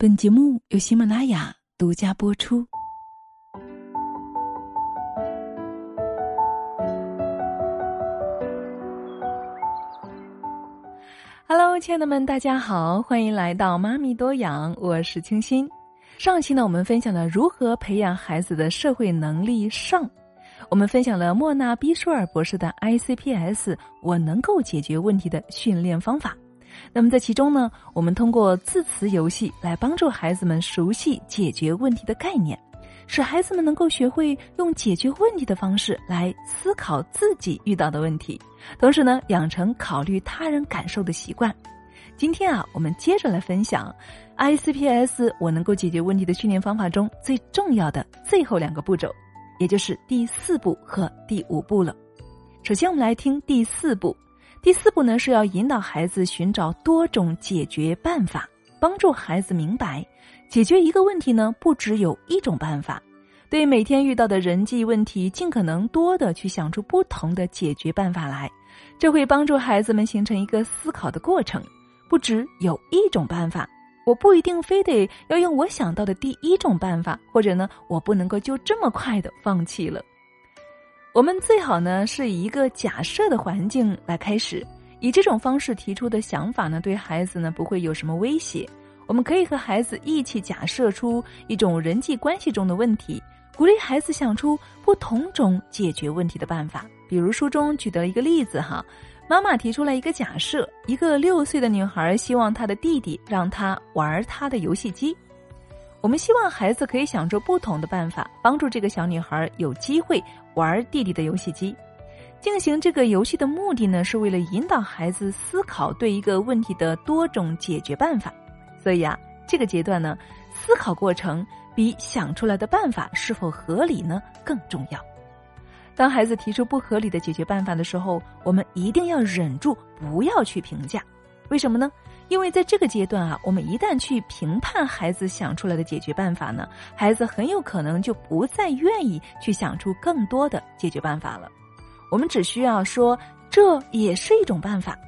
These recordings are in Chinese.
本节目由喜马拉雅独家播出。Hello，亲爱的们，大家好，欢迎来到妈咪多养，我是清新。上期呢，我们分享了如何培养孩子的社会能力上，我们分享了莫纳·比舒尔博士的 ICPS，我能够解决问题的训练方法。那么在其中呢，我们通过字词游戏来帮助孩子们熟悉解决问题的概念，使孩子们能够学会用解决问题的方式来思考自己遇到的问题，同时呢，养成考虑他人感受的习惯。今天啊，我们接着来分享 ICPS 我能够解决问题的训练方法中最重要的最后两个步骤，也就是第四步和第五步了。首先，我们来听第四步。第四步呢，是要引导孩子寻找多种解决办法，帮助孩子明白，解决一个问题呢，不只有一种办法。对每天遇到的人际问题，尽可能多的去想出不同的解决办法来，这会帮助孩子们形成一个思考的过程。不只有一种办法，我不一定非得要用我想到的第一种办法，或者呢，我不能够就这么快的放弃了。我们最好呢是以一个假设的环境来开始，以这种方式提出的想法呢，对孩子呢不会有什么威胁。我们可以和孩子一起假设出一种人际关系中的问题，鼓励孩子想出不同种解决问题的办法。比如书中举的一个例子哈，妈妈提出了一个假设：一个六岁的女孩希望她的弟弟让她玩她的游戏机。我们希望孩子可以想出不同的办法，帮助这个小女孩有机会玩弟弟的游戏机。进行这个游戏的目的呢，是为了引导孩子思考对一个问题的多种解决办法。所以啊，这个阶段呢，思考过程比想出来的办法是否合理呢更重要。当孩子提出不合理的解决办法的时候，我们一定要忍住，不要去评价。为什么呢？因为在这个阶段啊，我们一旦去评判孩子想出来的解决办法呢，孩子很有可能就不再愿意去想出更多的解决办法了。我们只需要说这也是一种办法。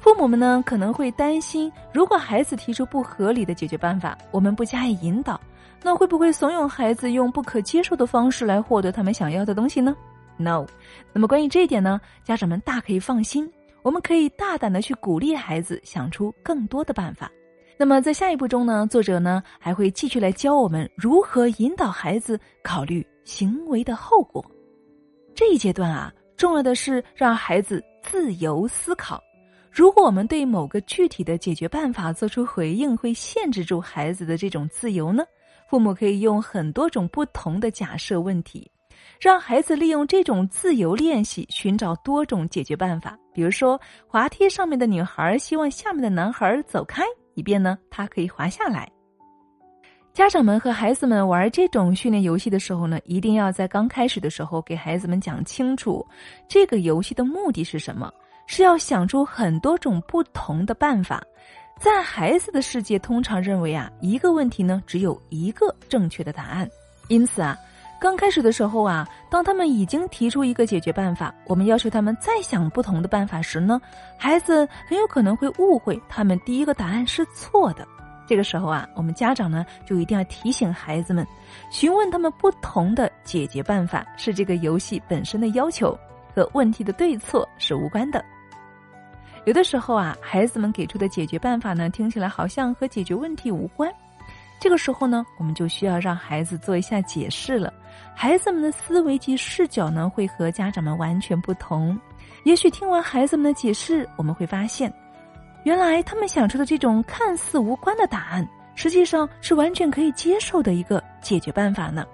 父母们呢可能会担心，如果孩子提出不合理的解决办法，我们不加以引导，那会不会怂恿孩子用不可接受的方式来获得他们想要的东西呢？No。那么关于这一点呢，家长们大可以放心。我们可以大胆的去鼓励孩子想出更多的办法。那么在下一步中呢，作者呢还会继续来教我们如何引导孩子考虑行为的后果。这一阶段啊，重要的是让孩子自由思考。如果我们对某个具体的解决办法做出回应，会限制住孩子的这种自由呢？父母可以用很多种不同的假设问题。让孩子利用这种自由练习，寻找多种解决办法。比如说，滑梯上面的女孩希望下面的男孩走开，以便呢，他可以滑下来。家长们和孩子们玩这种训练游戏的时候呢，一定要在刚开始的时候给孩子们讲清楚，这个游戏的目的是什么，是要想出很多种不同的办法。在孩子的世界，通常认为啊，一个问题呢，只有一个正确的答案，因此啊。刚开始的时候啊，当他们已经提出一个解决办法，我们要求他们再想不同的办法时呢，孩子很有可能会误会他们第一个答案是错的。这个时候啊，我们家长呢就一定要提醒孩子们，询问他们不同的解决办法是这个游戏本身的要求，和问题的对错是无关的。有的时候啊，孩子们给出的解决办法呢，听起来好像和解决问题无关。这个时候呢，我们就需要让孩子做一下解释了。孩子们的思维及视角呢，会和家长们完全不同。也许听完孩子们的解释，我们会发现，原来他们想出的这种看似无关的答案，实际上是完全可以接受的一个解决办法呢。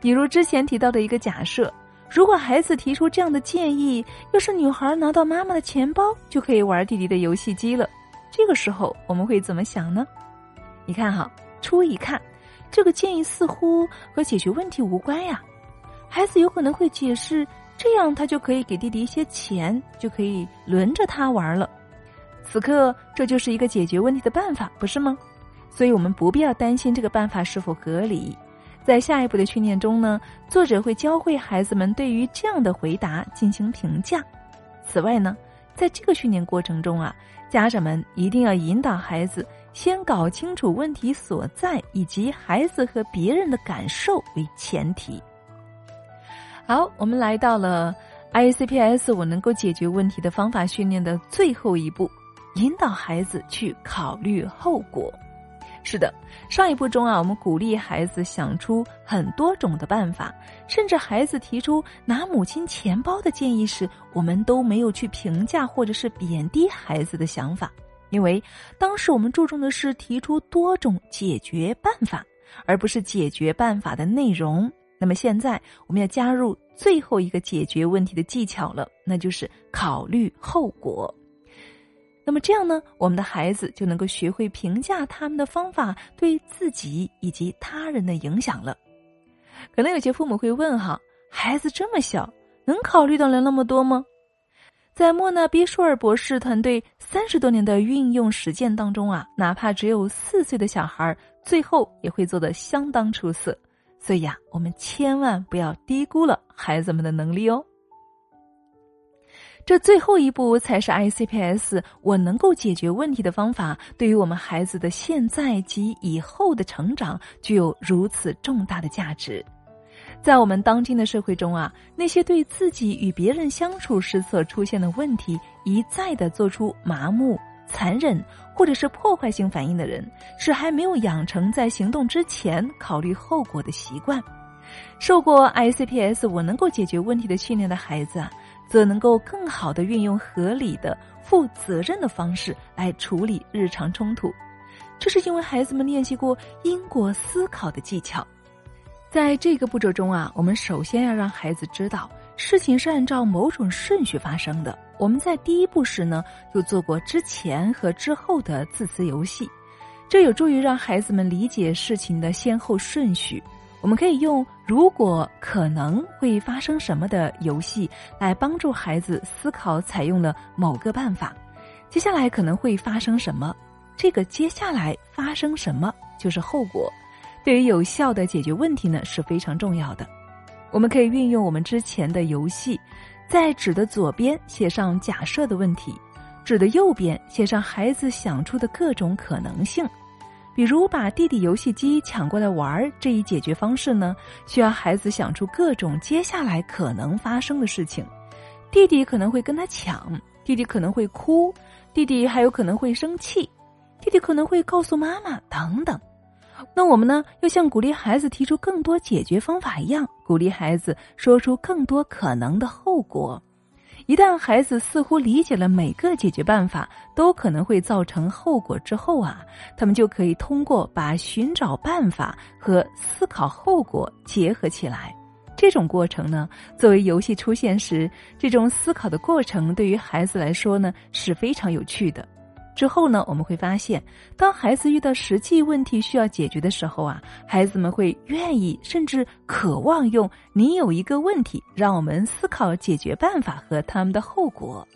比如之前提到的一个假设：如果孩子提出这样的建议，要是女孩拿到妈妈的钱包，就可以玩弟弟的游戏机了。这个时候我们会怎么想呢？你看哈。初一看，这个建议似乎和解决问题无关呀。孩子有可能会解释，这样他就可以给弟弟一些钱，就可以轮着他玩了。此刻，这就是一个解决问题的办法，不是吗？所以我们不必要担心这个办法是否合理。在下一步的训练中呢，作者会教会孩子们对于这样的回答进行评价。此外呢，在这个训练过程中啊，家长们一定要引导孩子。先搞清楚问题所在以及孩子和别人的感受为前提。好，我们来到了 ICPS 我能够解决问题的方法训练的最后一步，引导孩子去考虑后果。是的，上一步中啊，我们鼓励孩子想出很多种的办法，甚至孩子提出拿母亲钱包的建议时，我们都没有去评价或者是贬低孩子的想法，因为当时我们注重的是提出多种解决办法，而不是解决办法的内容。那么现在我们要加入最后一个解决问题的技巧了，那就是考虑后果。那么这样呢，我们的孩子就能够学会评价他们的方法对自己以及他人的影响了。可能有些父母会问哈，孩子这么小，能考虑到了那么多吗？在莫纳比舒尔博士团队三十多年的运用实践当中啊，哪怕只有四岁的小孩，最后也会做得相当出色。所以呀，我们千万不要低估了孩子们的能力哦。这最后一步才是 ICPS，我能够解决问题的方法，对于我们孩子的现在及以后的成长具有如此重大的价值。在我们当今的社会中啊，那些对自己与别人相处时所出现的问题一再的做出麻木、残忍或者是破坏性反应的人，是还没有养成在行动之前考虑后果的习惯。受过 ICPS，我能够解决问题的训练的孩子啊。则能够更好的运用合理的、负责任的方式来处理日常冲突，这是因为孩子们练习过因果思考的技巧。在这个步骤中啊，我们首先要让孩子知道事情是按照某种顺序发生的。我们在第一步时呢，就做过之前和之后的字词游戏，这有助于让孩子们理解事情的先后顺序。我们可以用“如果可能会发生什么”的游戏来帮助孩子思考，采用了某个办法，接下来可能会发生什么？这个接下来发生什么就是后果，对于有效的解决问题呢是非常重要的。我们可以运用我们之前的游戏，在纸的左边写上假设的问题，纸的右边写上孩子想出的各种可能性。比如把弟弟游戏机抢过来玩儿这一解决方式呢，需要孩子想出各种接下来可能发生的事情。弟弟可能会跟他抢，弟弟可能会哭，弟弟还有可能会生气，弟弟可能会告诉妈妈等等。那我们呢，要像鼓励孩子提出更多解决方法一样，鼓励孩子说出更多可能的后果。一旦孩子似乎理解了每个解决办法都可能会造成后果之后啊，他们就可以通过把寻找办法和思考后果结合起来。这种过程呢，作为游戏出现时，这种思考的过程对于孩子来说呢是非常有趣的。之后呢，我们会发现，当孩子遇到实际问题需要解决的时候啊，孩子们会愿意甚至渴望用“你有一个问题，让我们思考解决办法和他们的后果”。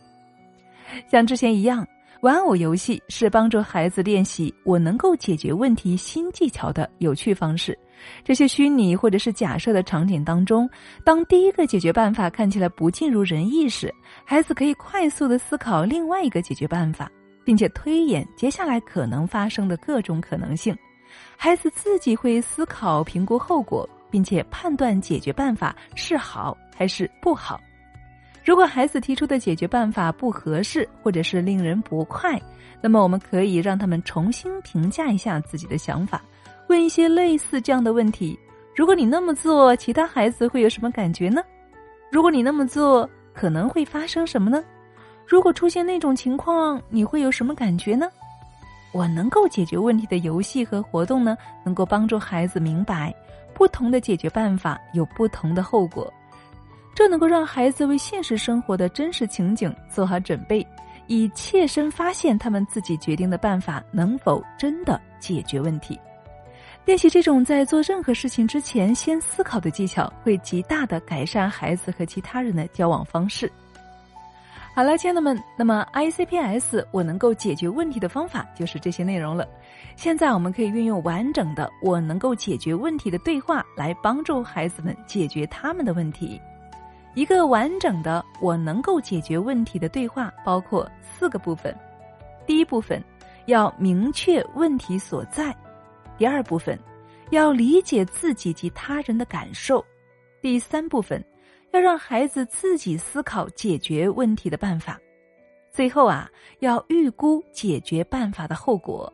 像之前一样，玩偶游戏是帮助孩子练习我能够解决问题新技巧的有趣方式。这些虚拟或者是假设的场景当中，当第一个解决办法看起来不尽如人意时，孩子可以快速的思考另外一个解决办法。并且推演接下来可能发生的各种可能性，孩子自己会思考、评估后果，并且判断解决办法是好还是不好。如果孩子提出的解决办法不合适或者是令人不快，那么我们可以让他们重新评价一下自己的想法，问一些类似这样的问题：如果你那么做，其他孩子会有什么感觉呢？如果你那么做，可能会发生什么呢？如果出现那种情况，你会有什么感觉呢？我能够解决问题的游戏和活动呢，能够帮助孩子明白不同的解决办法有不同的后果，这能够让孩子为现实生活的真实情景做好准备，以切身发现他们自己决定的办法能否真的解决问题。练习这种在做任何事情之前先思考的技巧，会极大的改善孩子和其他人的交往方式。好了，亲爱的们，那么 ICPS 我能够解决问题的方法就是这些内容了。现在我们可以运用完整的我能够解决问题的对话来帮助孩子们解决他们的问题。一个完整的我能够解决问题的对话包括四个部分。第一部分，要明确问题所在；第二部分，要理解自己及他人的感受；第三部分，要让孩子自己思考解决问题的办法；最后啊，要预估解决办法的后果。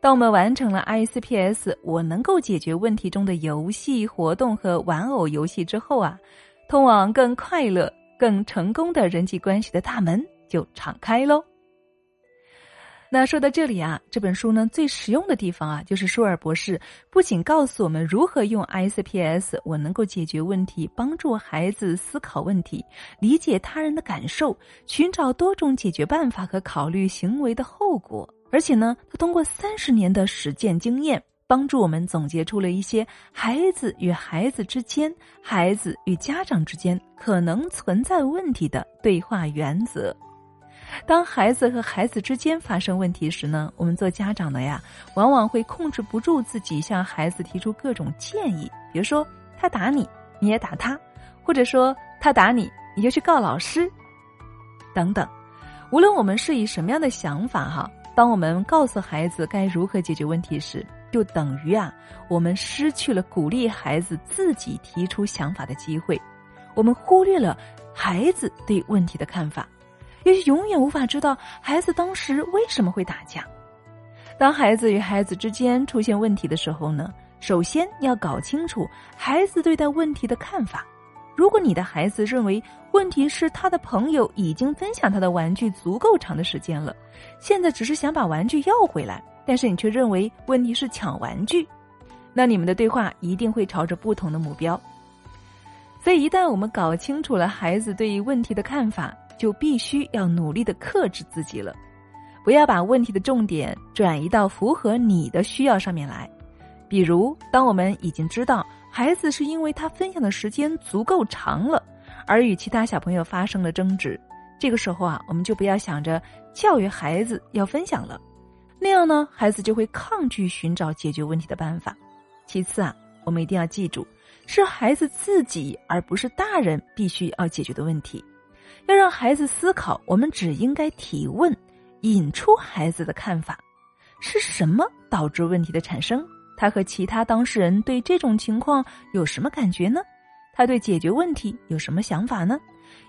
当我们完成了 ICPS，我能够解决问题中的游戏活动和玩偶游戏之后啊，通往更快乐、更成功的人际关系的大门就敞开喽。那说到这里啊，这本书呢最实用的地方啊，就是舒尔博士不仅告诉我们如何用 ICPS，我能够解决问题，帮助孩子思考问题，理解他人的感受，寻找多种解决办法和考虑行为的后果。而且呢，他通过三十年的实践经验，帮助我们总结出了一些孩子与孩子之间、孩子与家长之间可能存在问题的对话原则。当孩子和孩子之间发生问题时呢，我们做家长的呀，往往会控制不住自己向孩子提出各种建议，比如说他打你，你也打他，或者说他打你，你就去告老师，等等。无论我们是以什么样的想法哈。当我们告诉孩子该如何解决问题时，就等于啊，我们失去了鼓励孩子自己提出想法的机会，我们忽略了孩子对问题的看法，也许永远无法知道孩子当时为什么会打架。当孩子与孩子之间出现问题的时候呢，首先要搞清楚孩子对待问题的看法。如果你的孩子认为问题是他的朋友已经分享他的玩具足够长的时间了，现在只是想把玩具要回来，但是你却认为问题是抢玩具，那你们的对话一定会朝着不同的目标。所以，一旦我们搞清楚了孩子对于问题的看法，就必须要努力的克制自己了，不要把问题的重点转移到符合你的需要上面来。比如，当我们已经知道。孩子是因为他分享的时间足够长了，而与其他小朋友发生了争执。这个时候啊，我们就不要想着教育孩子要分享了，那样呢，孩子就会抗拒寻找解决问题的办法。其次啊，我们一定要记住，是孩子自己而不是大人必须要解决的问题。要让孩子思考，我们只应该提问，引出孩子的看法，是什么导致问题的产生？他和其他当事人对这种情况有什么感觉呢？他对解决问题有什么想法呢？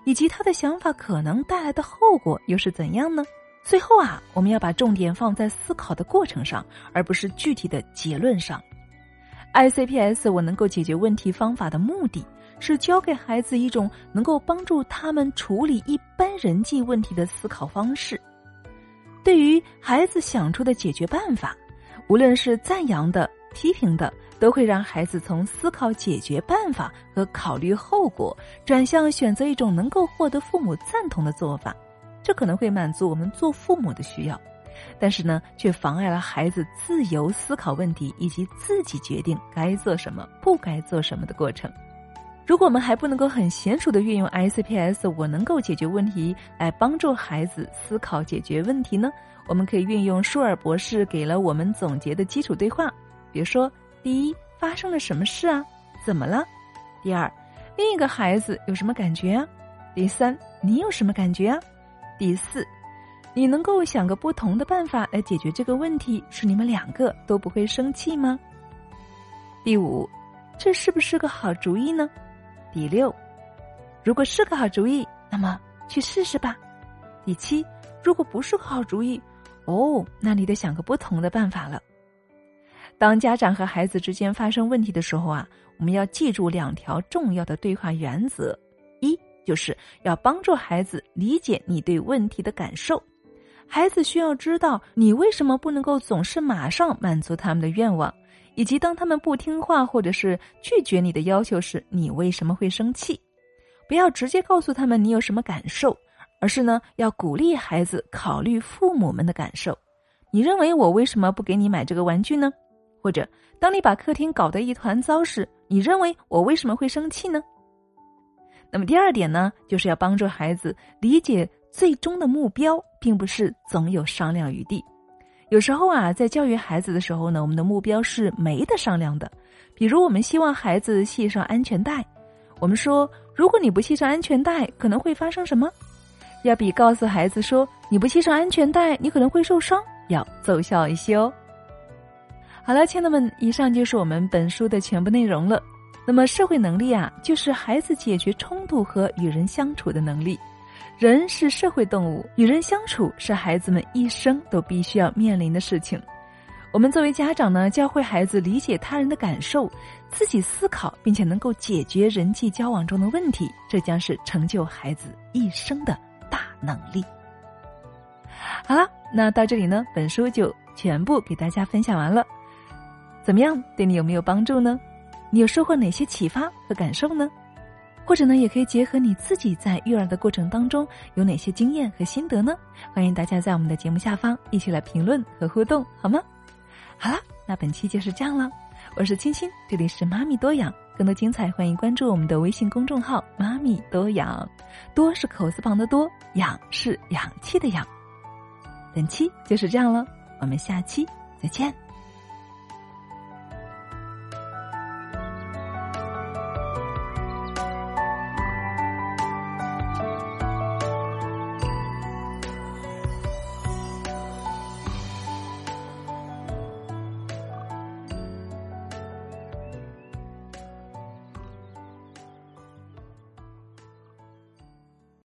以及他的想法可能带来的后果又是怎样呢？最后啊，我们要把重点放在思考的过程上，而不是具体的结论上。ICPS 我能够解决问题方法的目的是教给孩子一种能够帮助他们处理一般人际问题的思考方式。对于孩子想出的解决办法。无论是赞扬的、批评的，都会让孩子从思考解决办法和考虑后果，转向选择一种能够获得父母赞同的做法。这可能会满足我们做父母的需要，但是呢，却妨碍了孩子自由思考问题以及自己决定该做什么、不该做什么的过程。如果我们还不能够很娴熟的运用 ICPS，我能够解决问题来帮助孩子思考解决问题呢？我们可以运用舒尔博士给了我们总结的基础对话，比如说：第一，发生了什么事啊？怎么了？第二，另一个孩子有什么感觉啊？第三，你有什么感觉啊？第四，你能够想个不同的办法来解决这个问题，使你们两个都不会生气吗？第五，这是不是个好主意呢？第六，如果是个好主意，那么去试试吧。第七，如果不是个好主意，哦，那你得想个不同的办法了。当家长和孩子之间发生问题的时候啊，我们要记住两条重要的对话原则：一，就是要帮助孩子理解你对问题的感受，孩子需要知道你为什么不能够总是马上满足他们的愿望。以及当他们不听话或者是拒绝你的要求时，你为什么会生气？不要直接告诉他们你有什么感受，而是呢要鼓励孩子考虑父母们的感受。你认为我为什么不给你买这个玩具呢？或者当你把客厅搞得一团糟时，你认为我为什么会生气呢？那么第二点呢，就是要帮助孩子理解最终的目标，并不是总有商量余地。有时候啊，在教育孩子的时候呢，我们的目标是没得商量的。比如，我们希望孩子系上安全带，我们说，如果你不系上安全带，可能会发生什么？要比告诉孩子说你不系上安全带，你可能会受伤要奏效一些哦。好了，亲爱的们，以上就是我们本书的全部内容了。那么，社会能力啊，就是孩子解决冲突和与人相处的能力。人是社会动物，与人相处是孩子们一生都必须要面临的事情。我们作为家长呢，教会孩子理解他人的感受，自己思考，并且能够解决人际交往中的问题，这将是成就孩子一生的大能力。好了，那到这里呢，本书就全部给大家分享完了。怎么样，对你有没有帮助呢？你有收获哪些启发和感受呢？或者呢，也可以结合你自己在育儿的过程当中有哪些经验和心得呢？欢迎大家在我们的节目下方一起来评论和互动，好吗？好了，那本期就是这样了。我是青青，这里是妈咪多养，更多精彩欢迎关注我们的微信公众号“妈咪多养”，多是口字旁的多，养是氧气的养。本期就是这样了，我们下期再见。